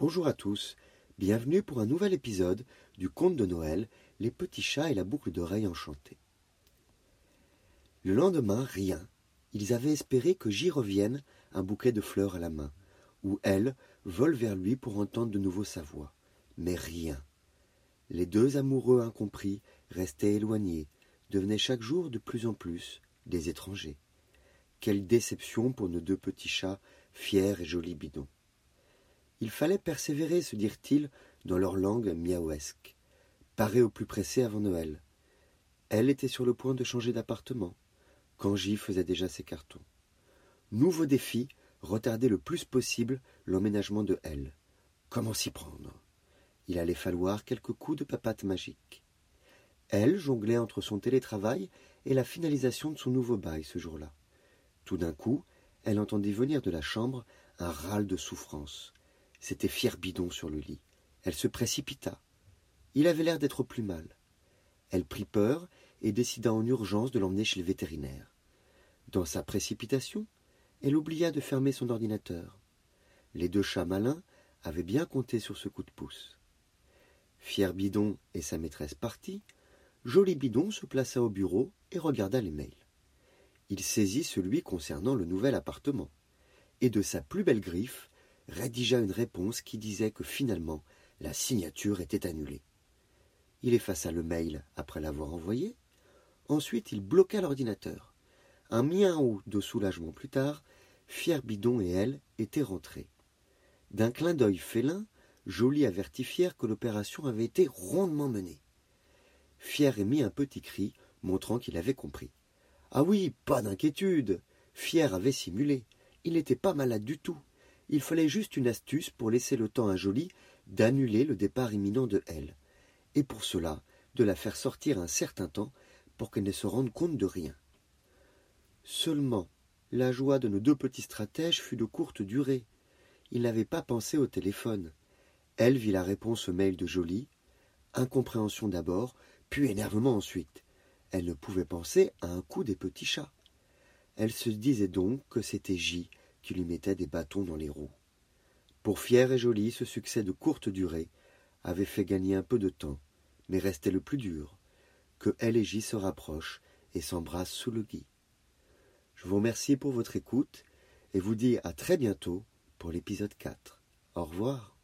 Bonjour à tous, bienvenue pour un nouvel épisode du conte de Noël, Les petits chats et la boucle d'oreille enchantée. Le lendemain, rien. Ils avaient espéré que j'y revienne, un bouquet de fleurs à la main, ou elle vole vers lui pour entendre de nouveau sa voix. Mais rien. Les deux amoureux incompris restaient éloignés, devenaient chaque jour de plus en plus des étrangers. Quelle déception pour nos deux petits chats, fiers et jolis bidons. Il fallait persévérer, se dirent-ils, dans leur langue miaouesque. Parer au plus pressé avant Noël. Elle était sur le point de changer d'appartement, J faisait déjà ses cartons. Nouveau défi, retarder le plus possible l'emménagement de elle. Comment s'y prendre? Il allait falloir quelques coups de papate magique. Elle jonglait entre son télétravail et la finalisation de son nouveau bail ce jour-là. Tout d'un coup, elle entendit venir de la chambre un râle de souffrance. C'était fier bidon sur le lit. Elle se précipita. Il avait l'air d'être plus mal. Elle prit peur et décida en urgence de l'emmener chez le vétérinaire. Dans sa précipitation, elle oublia de fermer son ordinateur. Les deux chats malins avaient bien compté sur ce coup de pouce. Fier Bidon et sa maîtresse partis, Joli Bidon se plaça au bureau et regarda les mails il saisit celui concernant le nouvel appartement, et de sa plus belle griffe rédigea une réponse qui disait que finalement la signature était annulée. Il effaça le mail après l'avoir envoyé. Ensuite, il bloqua l'ordinateur. Un miaou de soulagement plus tard, Fier Bidon et elle étaient rentrés. D'un clin d'œil félin, Joly avertit Fier que l'opération avait été rondement menée. Fier émit un petit cri, montrant qu'il avait compris. Ah oui, pas d'inquiétude. Fier avait simulé. Il n'était pas malade du tout. Il fallait juste une astuce pour laisser le temps à Jolie d'annuler le départ imminent de elle. Et pour cela, de la faire sortir un certain temps pour qu'elle ne se rende compte de rien. Seulement, la joie de nos deux petits stratèges fut de courte durée. Ils n'avaient pas pensé au téléphone. Elle vit la réponse au mail de Jolie, incompréhension d'abord, puis énervement ensuite. Elle ne pouvait penser à un coup des petits chats. Elle se disait donc que c'était J qui lui mettait des bâtons dans les roues. Pour Fier et Jolie, ce succès de courte durée avait fait gagner un peu de temps, mais restait le plus dur, que elle et J se rapprochent et s'embrassent sous le gui. Je vous remercie pour votre écoute et vous dis à très bientôt pour l'épisode 4. Au revoir.